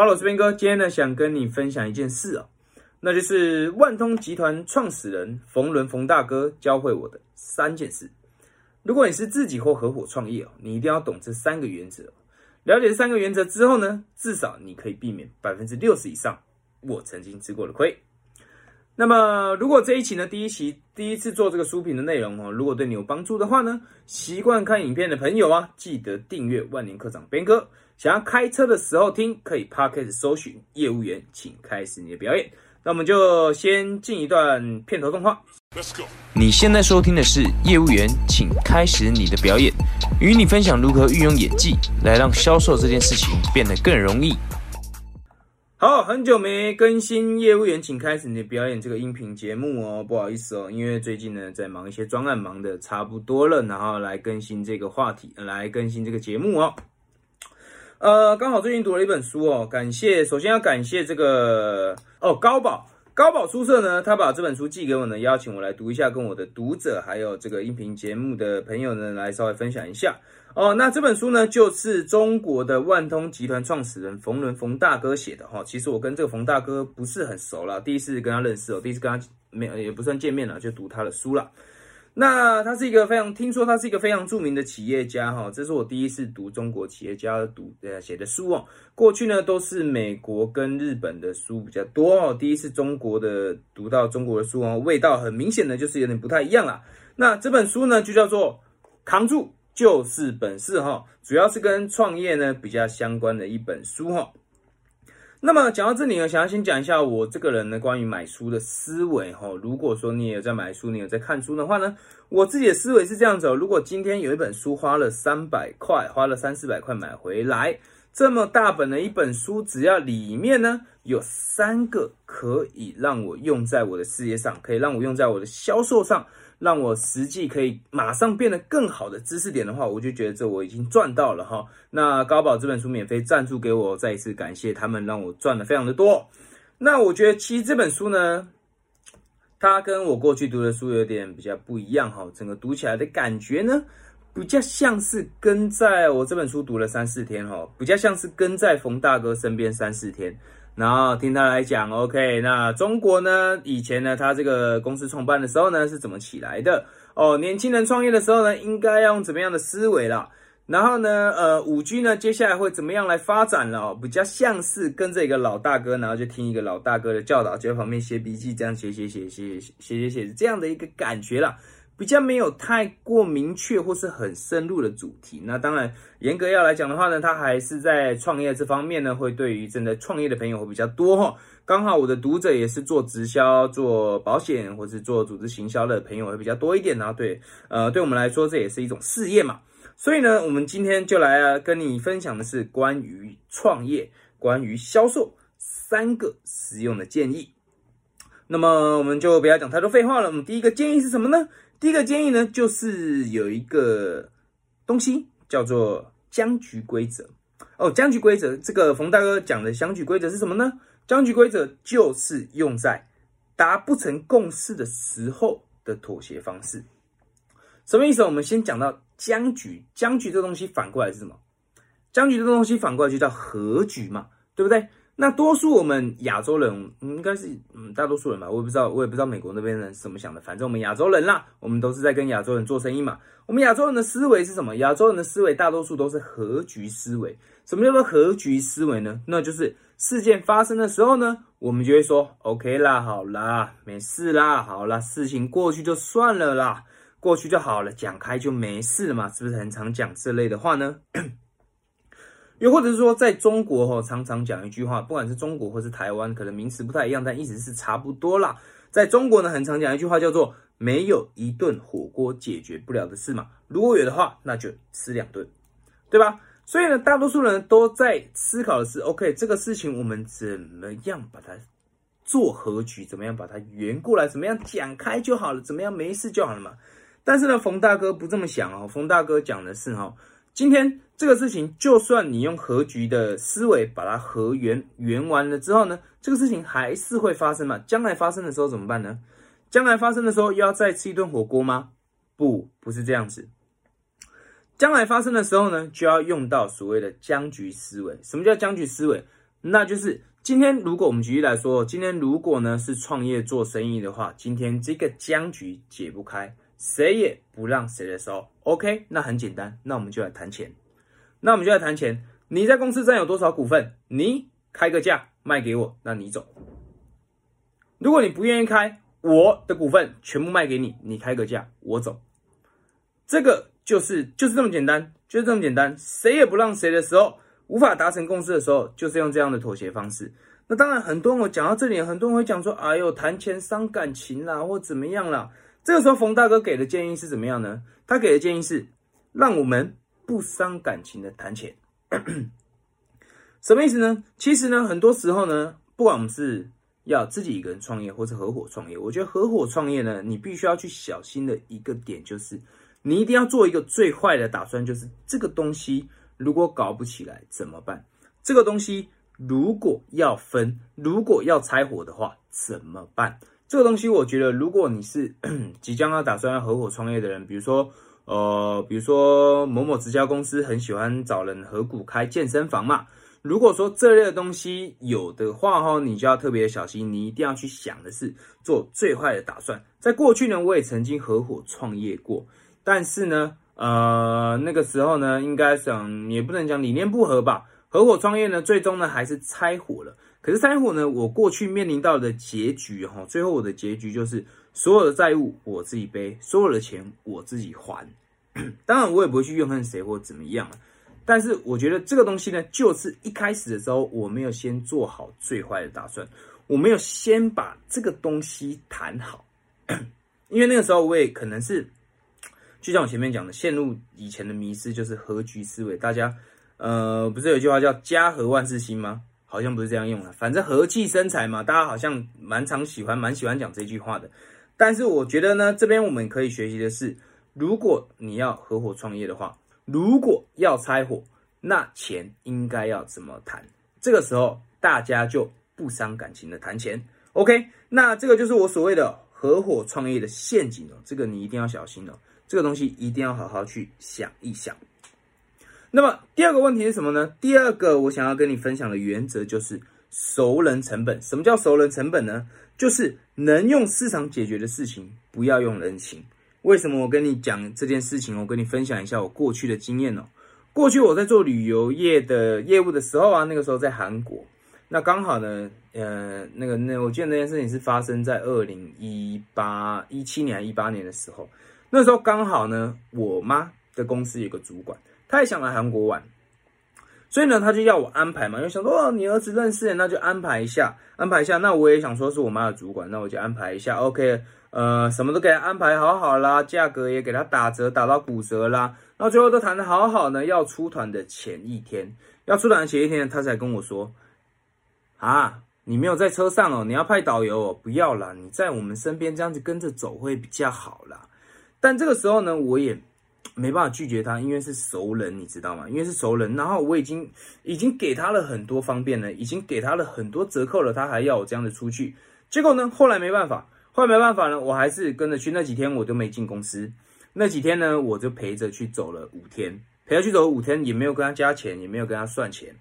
好我是边哥，今天呢想跟你分享一件事哦，那就是万通集团创始人冯仑冯大哥教会我的三件事。如果你是自己或合伙创业哦，你一定要懂这三个原则。了解这三个原则之后呢，至少你可以避免百分之六十以上我曾经吃过的亏。那么，如果这一期呢，第一期第一次做这个书评的内容哦，如果对你有帮助的话呢，习惯看影片的朋友啊，记得订阅万年课长边哥。想要开车的时候听，可以 p a r k e t 搜寻业务员，请开始你的表演。那我们就先进一段片头动画。Let's go。你现在收听的是业务员，请开始你的表演，与你分享如何运用演技来让销售这件事情变得更容易。好，很久没更新业务员，请开始你的表演这个音频节目哦，不好意思哦，因为最近呢在忙一些专案，忙的差不多了，然后来更新这个话题，来更新这个节目哦。呃，刚好最近读了一本书哦，感谢，首先要感谢这个哦高宝高宝书社呢，他把这本书寄给我呢，邀请我来读一下，跟我的读者还有这个音频节目的朋友呢，来稍微分享一下哦。那这本书呢，就是中国的万通集团创始人冯仑冯大哥写的哈。其实我跟这个冯大哥不是很熟了，第一次跟他认识哦，第一次跟他没也不算见面了，就读他的书了。那他是一个非常听说他是一个非常著名的企业家哈，这是我第一次读中国企业家读呃写的书哦。过去呢都是美国跟日本的书比较多哦，第一次中国的读到中国的书哦，味道很明显的就是有点不太一样啦。那这本书呢就叫做扛住就是本事哈，主要是跟创业呢比较相关的一本书哈。那么讲到这里呢，想要先讲一下我这个人呢关于买书的思维哈。如果说你也有在买书，你有在看书的话呢，我自己的思维是这样子哦。如果今天有一本书花了三百块，花了三四百块买回来，这么大本的一本书，只要里面呢有三个可以让我用在我的事业上，可以让我用在我的销售上。让我实际可以马上变得更好的知识点的话，我就觉得这我已经赚到了哈。那高宝这本书免费赞助给我，再一次感谢他们，让我赚的非常的多。那我觉得其实这本书呢，它跟我过去读的书有点比较不一样哈。整个读起来的感觉呢，比较像是跟在我这本书读了三四天哈，比较像是跟在冯大哥身边三四天。然后听他来讲，OK，那中国呢？以前呢，他这个公司创办的时候呢，是怎么起来的？哦，年轻人创业的时候呢，应该要用怎么样的思维啦？然后呢，呃，五 G 呢，接下来会怎么样来发展了？比较像是跟着一个老大哥，然后就听一个老大哥的教导，就在旁边写笔记，这样写写写写写写写写，这样的一个感觉啦。比较没有太过明确或是很深入的主题。那当然，严格要来讲的话呢，它还是在创业这方面呢，会对于正在创业的朋友会比较多哈。刚好我的读者也是做直销、做保险或是做组织行销的朋友会比较多一点。然后对，呃，对我们来说这也是一种事业嘛。所以呢，我们今天就来啊跟你分享的是关于创业、关于销售三个实用的建议。那么我们就不要讲太多废话了。我们第一个建议是什么呢？第一个建议呢，就是有一个东西叫做僵局规则哦。僵局规则，这个冯大哥讲的僵局规则是什么呢？僵局规则就是用在达不成共识的时候的妥协方式。什么意思？我们先讲到僵局，僵局这东西反过来是什么？僵局这东西反过来就叫和局嘛，对不对？那多数我们亚洲人应该是嗯大多数人吧，我也不知道，我也不知道美国那边人是怎么想的。反正我们亚洲人啦，我们都是在跟亚洲人做生意嘛。我们亚洲人的思维是什么？亚洲人的思维大多数都是和局思维。什么叫做和局思维呢？那就是事件发生的时候呢，我们就会说 OK 啦，好啦，没事啦，好啦，事情过去就算了啦，过去就好了，讲开就没事嘛，是不是很常讲这类的话呢？又或者是说，在中国哈，常常讲一句话，不管是中国或是台湾，可能名词不太一样，但意思是差不多啦。在中国呢，很常讲一句话，叫做“没有一顿火锅解决不了的事嘛”。如果有的话，那就吃两顿，对吧？所以呢，大多数人都在思考的是：OK，这个事情我们怎么样把它做和局？怎么样把它圆过来？怎么样讲开就好了？怎么样没事就好了嘛？但是呢，冯大哥不这么想哦。冯大哥讲的是哈。今天这个事情，就算你用和局的思维把它和圆圆完了之后呢，这个事情还是会发生嘛？将来发生的时候怎么办呢？将来发生的时候又要再吃一顿火锅吗？不，不是这样子。将来发生的时候呢，就要用到所谓的僵局思维。什么叫僵局思维？那就是今天如果我们举例来说，今天如果呢是创业做生意的话，今天这个僵局解不开，谁也不让谁的时候，OK，那很简单，那我们就来谈钱，那我们就来谈钱。你在公司占有多少股份？你开个价卖给我，那你走。如果你不愿意开，我的股份全部卖给你，你开个价，我走。这个就是就是这么简单，就是这么简单。谁也不让谁的时候，无法达成共识的时候，就是用这样的妥协方式。那当然，很多人我讲到这里，很多人会讲说：“哎呦，谈钱伤感情啦，或怎么样啦。”这个时候，冯大哥给的建议是怎么样呢？他给的建议是让我们不伤感情的谈钱。什么意思呢？其实呢，很多时候呢，不管我们是要自己一个人创业，或是合伙创业，我觉得合伙创业呢，你必须要去小心的一个点就是。你一定要做一个最坏的打算，就是这个东西如果搞不起来怎么办？这个东西如果要分，如果要拆伙的话怎么办？这个东西我觉得，如果你是 即将要打算要合伙创业的人，比如说呃，比如说某某直销公司很喜欢找人合股开健身房嘛。如果说这类的东西有的话哈，你就要特别小心，你一定要去想的是做最坏的打算。在过去呢，我也曾经合伙创业过。但是呢，呃，那个时候呢，应该想也不能讲理念不合吧。合伙创业呢，最终呢还是拆伙了。可是拆伙呢，我过去面临到的结局哈，最后我的结局就是所有的债务我自己背，所有的钱我自己还。当然，我也不会去怨恨谁或怎么样但是我觉得这个东西呢，就是一开始的时候我没有先做好最坏的打算，我没有先把这个东西谈好，因为那个时候我也可能是。就像我前面讲的，陷入以前的迷失就是合局思维。大家，呃，不是有句话叫“家和万事兴”吗？好像不是这样用的。反正和气生财嘛，大家好像蛮常喜欢、蛮喜欢讲这句话的。但是我觉得呢，这边我们可以学习的是，如果你要合伙创业的话，如果要拆伙，那钱应该要怎么谈？这个时候大家就不伤感情的谈钱。OK，那这个就是我所谓的合伙创业的陷阱哦，这个你一定要小心哦。这个东西一定要好好去想一想。那么第二个问题是什么呢？第二个我想要跟你分享的原则就是熟人成本。什么叫熟人成本呢？就是能用市场解决的事情，不要用人情。为什么我跟你讲这件事情？我跟你分享一下我过去的经验哦。过去我在做旅游业的业务的时候啊，那个时候在韩国，那刚好呢，呃，那个那我记得那件事情是发生在二零一八一七年一八年的时候。那时候刚好呢，我妈的公司有个主管，他也想来韩国玩，所以呢，他就要我安排嘛，就想说哦，你儿子认识，那就安排一下，安排一下。那我也想说是我妈的主管，那我就安排一下。OK，呃，什么都给他安排好好啦，价格也给他打折，打到骨折啦。然后最后都谈的好好呢，要出团的前一天，要出团的前一天，他才跟我说，啊，你没有在车上哦，你要派导游哦，不要啦，你在我们身边这样子跟着走会比较好啦。但这个时候呢，我也没办法拒绝他，因为是熟人，你知道吗？因为是熟人，然后我已经已经给他了很多方便了，已经给他了很多折扣了，他还要我这样的出去。结果呢，后来没办法，后来没办法呢，我还是跟着去。那几天我都没进公司，那几天呢，我就陪着去走了五天，陪他去走了五天，也没有跟他加钱，也没有跟他算钱。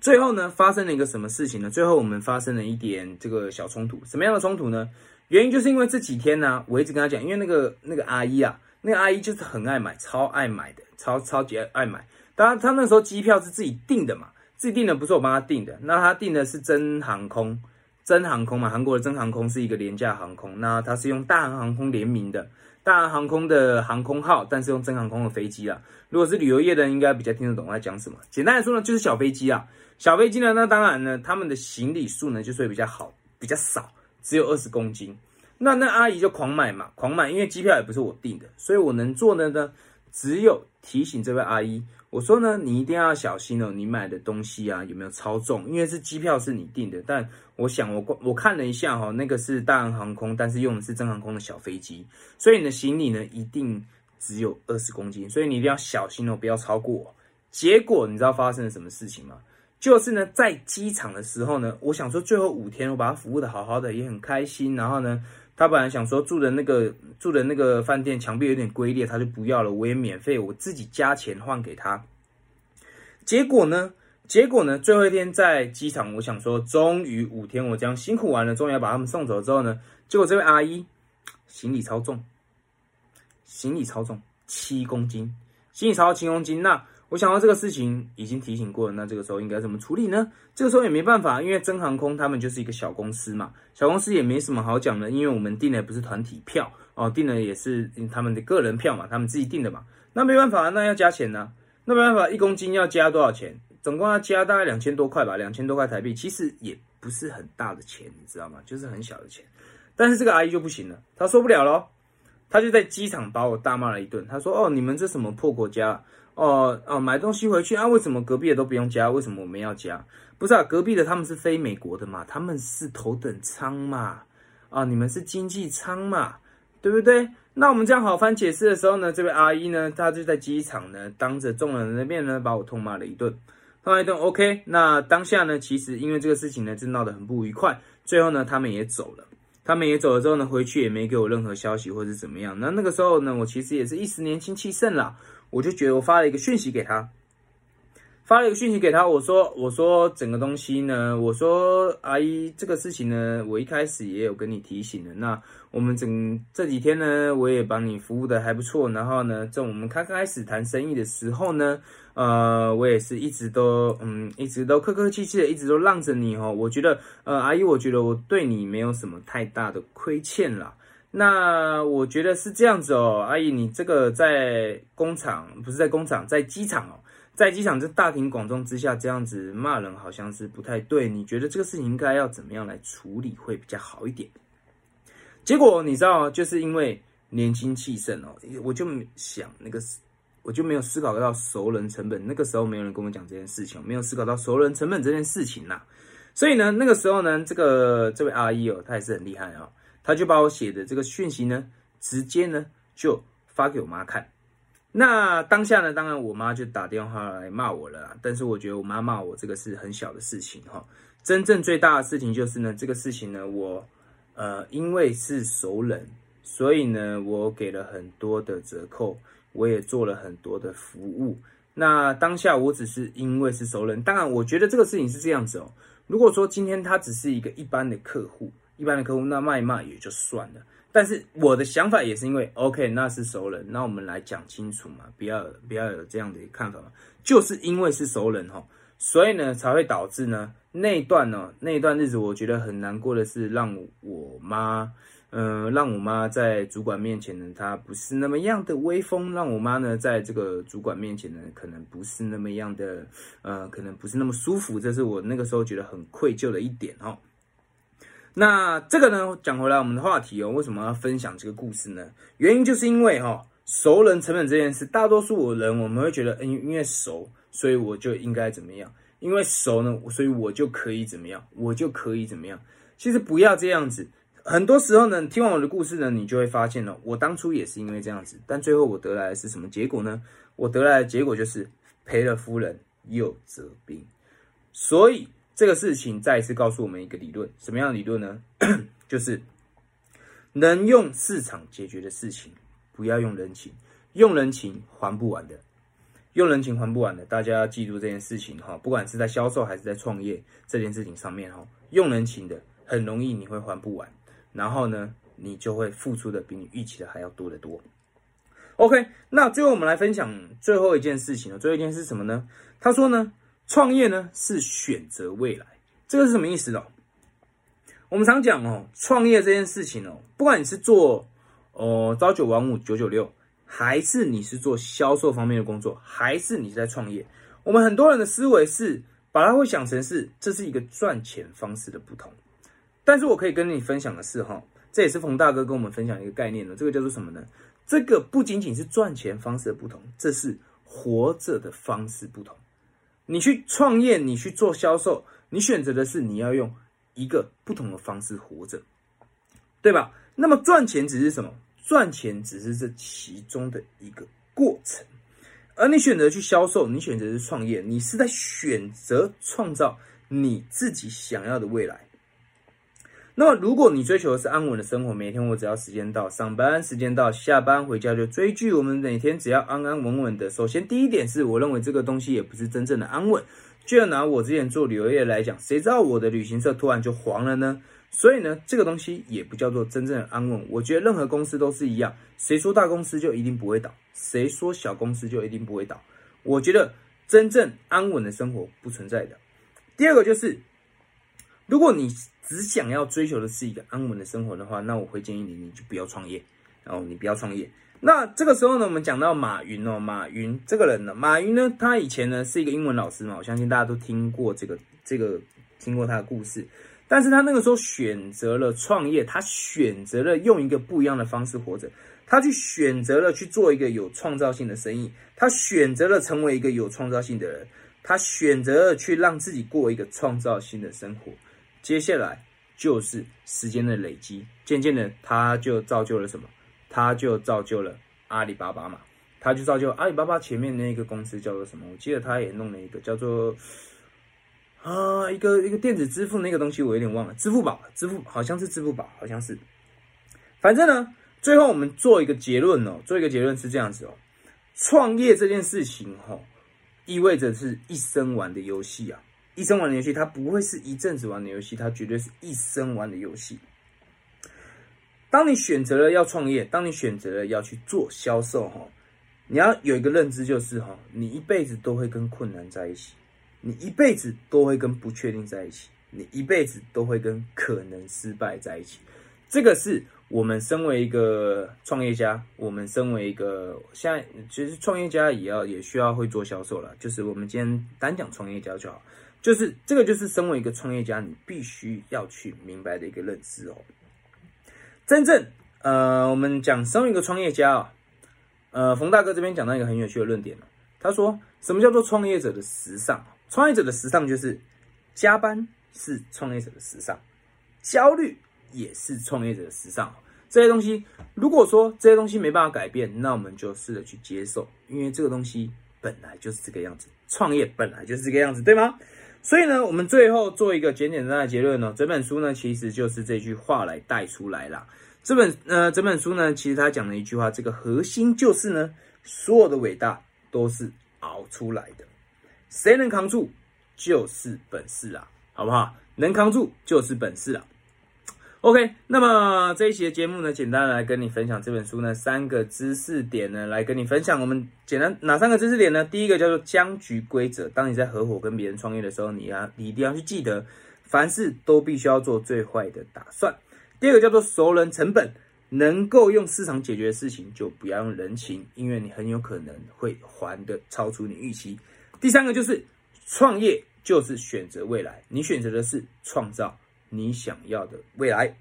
最后呢，发生了一个什么事情呢？最后我们发生了一点这个小冲突，什么样的冲突呢？原因就是因为这几天呢，我一直跟他讲，因为那个那个阿姨啊，那个阿姨就是很爱买，超爱买的，超超级爱买。当然，她那时候机票是自己订的嘛，自己订的不是我帮她订的。那她订的是真航空，真航空嘛，韩国的真航空是一个廉价航空。那他是用大韩航空联名的，大韩航空的航空号，但是用真航空的飞机啊。如果是旅游业的，应该比较听得懂我在讲什么。简单来说呢，就是小飞机啊，小飞机呢，那当然呢，他们的行李数呢，就是会比较好，比较少。只有二十公斤，那那阿姨就狂买嘛，狂买，因为机票也不是我订的，所以我能做的呢，只有提醒这位阿姨，我说呢，你一定要小心哦，你买的东西啊有没有超重？因为是机票是你订的，但我想我我看了一下哈，那个是大韩航空，但是用的是真航空的小飞机，所以你的行李呢一定只有二十公斤，所以你一定要小心哦，不要超过。结果你知道发生了什么事情吗？就是呢，在机场的时候呢，我想说最后五天我把它服务的好好的，也很开心。然后呢，他本来想说住的那个住的那个饭店墙壁有点龟裂，他就不要了，我也免费我自己加钱换给他。结果呢，结果呢，最后一天在机场，我想说，终于五天我这样辛苦完了，终于要把他们送走之后呢，结果这位阿姨行李超重，行李超重七公斤，行李超七公斤。那我想到这个事情已经提醒过了，那这个时候应该怎么处理呢？这个时候也没办法，因为真航空他们就是一个小公司嘛，小公司也没什么好讲的，因为我们订的不是团体票哦，订的也是他们的个人票嘛，他们自己订的嘛，那没办法，那要加钱呢，那没办法，一公斤要加多少钱？总共要加大概两千多块吧，两千多块台币，其实也不是很大的钱，你知道吗？就是很小的钱。但是这个阿姨就不行了，她受不了咯，她就在机场把我大骂了一顿。她说：“哦，你们这什么破国家？哦哦，买东西回去啊？为什么隔壁的都不用加？为什么我们要加？不是啊，隔壁的他们是飞美国的嘛，他们是头等舱嘛，啊，你们是经济舱嘛，对不对？那我们这样好翻解释的时候呢，这位阿姨呢，她就在机场呢，当着众人的面呢，把我痛骂了一顿。”另一顿 OK，那当下呢，其实因为这个事情呢，就闹得很不愉快。最后呢，他们也走了。他们也走了之后呢，回去也没给我任何消息或者怎么样。那那个时候呢，我其实也是一时年轻气盛啦，我就觉得我发了一个讯息给他。发了一个讯息给他，我说：“我说整个东西呢，我说阿姨这个事情呢，我一开始也有跟你提醒的。那我们整这几天呢，我也帮你服务的还不错。然后呢，在我们刚开始谈生意的时候呢，呃，我也是一直都嗯，一直都客客气气的，一直都让着你哦。我觉得，呃，阿姨，我觉得我对你没有什么太大的亏欠啦。那我觉得是这样子哦，阿姨，你这个在工厂不是在工厂，在机场哦。”在机场这大庭广众之下这样子骂人，好像是不太对。你觉得这个事情应该要怎么样来处理会比较好一点？结果你知道，就是因为年轻气盛哦，我就想那个，我就没有思考到熟人成本。那个时候没有人跟我讲这件事情，没有思考到熟人成本这件事情呐。所以呢，那个时候呢，这个这位阿姨哦，她也是很厉害啊，他就把我写的这个讯息呢，直接呢就发给我妈看。那当下呢，当然我妈就打电话来骂我了。但是我觉得我妈骂我这个是很小的事情哈，真正最大的事情就是呢，这个事情呢，我呃因为是熟人，所以呢我给了很多的折扣，我也做了很多的服务。那当下我只是因为是熟人，当然我觉得这个事情是这样子哦。如果说今天他只是一个一般的客户，一般的客户，那骂一骂也就算了。但是我的想法也是因为，OK，那是熟人，那我们来讲清楚嘛，不要不要有这样的看法嘛，就是因为是熟人哈，所以呢才会导致呢那段呢那段日子，我觉得很难过的是让我妈，嗯，让我妈在主管面前呢，她不是那么样的威风，让我妈呢在这个主管面前呢，可能不是那么样的，呃，可能不是那么舒服，这是我那个时候觉得很愧疚的一点哈。那这个呢，讲回来我们的话题哦，为什么要分享这个故事呢？原因就是因为哈，熟人成本这件事，大多数人我们会觉得，嗯因为熟，所以我就应该怎么样？因为熟呢，所以我就可以怎么样？我就可以怎么样？其实不要这样子。很多时候呢，听完我的故事呢，你就会发现了，我当初也是因为这样子，但最后我得来的是什么结果呢？我得来的结果就是赔了夫人又折兵，所以。这个事情再一次告诉我们一个理论，什么样的理论呢？就是能用市场解决的事情，不要用人情，用人情还不完的，用人情还不完的，大家要记住这件事情哈。不管是在销售还是在创业这件事情上面哈，用人情的很容易你会还不完，然后呢，你就会付出的比你预期的还要多得多。OK，那最后我们来分享最后一件事情。最后一件是什么呢？他说呢。创业呢是选择未来，这个是什么意思哦？我们常讲哦，创业这件事情哦，不管你是做哦朝九晚五九九六，还是你是做销售方面的工作，还是你是在创业，我们很多人的思维是把它会想成是这是一个赚钱方式的不同。但是我可以跟你分享的是哈，这也是冯大哥跟我们分享一个概念呢，这个叫做什么呢？这个不仅仅是赚钱方式的不同，这是活着的方式不同。你去创业，你去做销售，你选择的是你要用一个不同的方式活着，对吧？那么赚钱只是什么？赚钱只是这其中的一个过程，而你选择去销售，你选择是创业，你是在选择创造你自己想要的未来。那么，如果你追求的是安稳的生活，每天我只要时间到上班，时间到下班回家就追剧，我们每天只要安安稳稳的。首先，第一点是我认为这个东西也不是真正的安稳。就拿我之前做旅游业来讲，谁知道我的旅行社突然就黄了呢？所以呢，这个东西也不叫做真正的安稳。我觉得任何公司都是一样，谁说大公司就一定不会倒？谁说小公司就一定不会倒？我觉得真正安稳的生活不存在的。第二个就是，如果你只想要追求的是一个安稳的生活的话，那我会建议你，你就不要创业，然后你不要创业。那这个时候呢，我们讲到马云哦，马云这个人呢，马云呢，他以前呢是一个英文老师嘛，我相信大家都听过这个这个听过他的故事。但是他那个时候选择了创业，他选择了用一个不一样的方式活着，他去选择了去做一个有创造性的生意，他选择了成为一个有创造性的人，他选择了去让自己过一个创造性的生活。接下来就是时间的累积，渐渐的他就造就了什么？他就造就了阿里巴巴嘛，他就造就阿里巴巴前面那个公司叫做什么？我记得他也弄了一个叫做。啊，一个一个电子支付那个东西，我有点忘了。支付宝，支付好像是支付宝，好像是。反正呢，最后我们做一个结论哦，做一个结论是这样子哦。创业这件事情哈，意味着是一生玩的游戏啊，一生玩的游戏，它不会是一阵子玩的游戏，它绝对是一生玩的游戏。当你选择了要创业，当你选择了要去做销售哈，你要有一个认知就是哈，你一辈子都会跟困难在一起。你一辈子都会跟不确定在一起，你一辈子都会跟可能失败在一起。这个是我们身为一个创业家，我们身为一个现在其实创业家也要也需要会做销售了。就是我们今天单讲创业家就好，就是这个就是身为一个创业家，你必须要去明白的一个认知哦。真正呃，我们讲身为一个创业家啊，呃，冯大哥这边讲到一个很有趣的论点他说什么叫做创业者的时尚？创业者的时尚就是加班是创业者的时尚，焦虑也是创业者的时尚。这些东西，如果说这些东西没办法改变，那我们就试着去接受，因为这个东西本来就是这个样子，创业本来就是这个样子，对吗？所以呢，我们最后做一个简简单单的结论呢，整本书呢其实就是这句话来带出来啦。这本呃，整本书呢，其实他讲了一句话，这个核心就是呢，所有的伟大都是熬出来的。谁能扛住，就是本事啊，好不好？能扛住就是本事啊。OK，那么这一期的节目呢，简单来跟你分享这本书呢三个知识点呢，来跟你分享。我们简单哪三个知识点呢？第一个叫做僵局规则。当你在合伙跟别人创业的时候，你要你一定要去记得，凡事都必须要做最坏的打算。第二个叫做熟人成本，能够用市场解决的事情，就不要用人情，因为你很有可能会还的超出你预期。第三个就是创业，就是选择未来。你选择的是创造你想要的未来。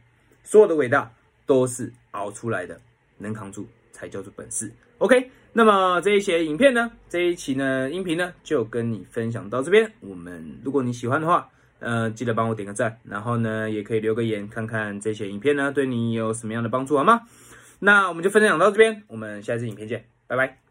所有的伟大都是熬出来的，能扛住才叫做本事。OK，那么这一些影片呢，这一期呢音频呢，就跟你分享到这边。我们如果你喜欢的话，呃，记得帮我点个赞，然后呢，也可以留个言，看看这些影片呢对你有什么样的帮助，好吗？那我们就分享到这边，我们下一次影片见，拜拜。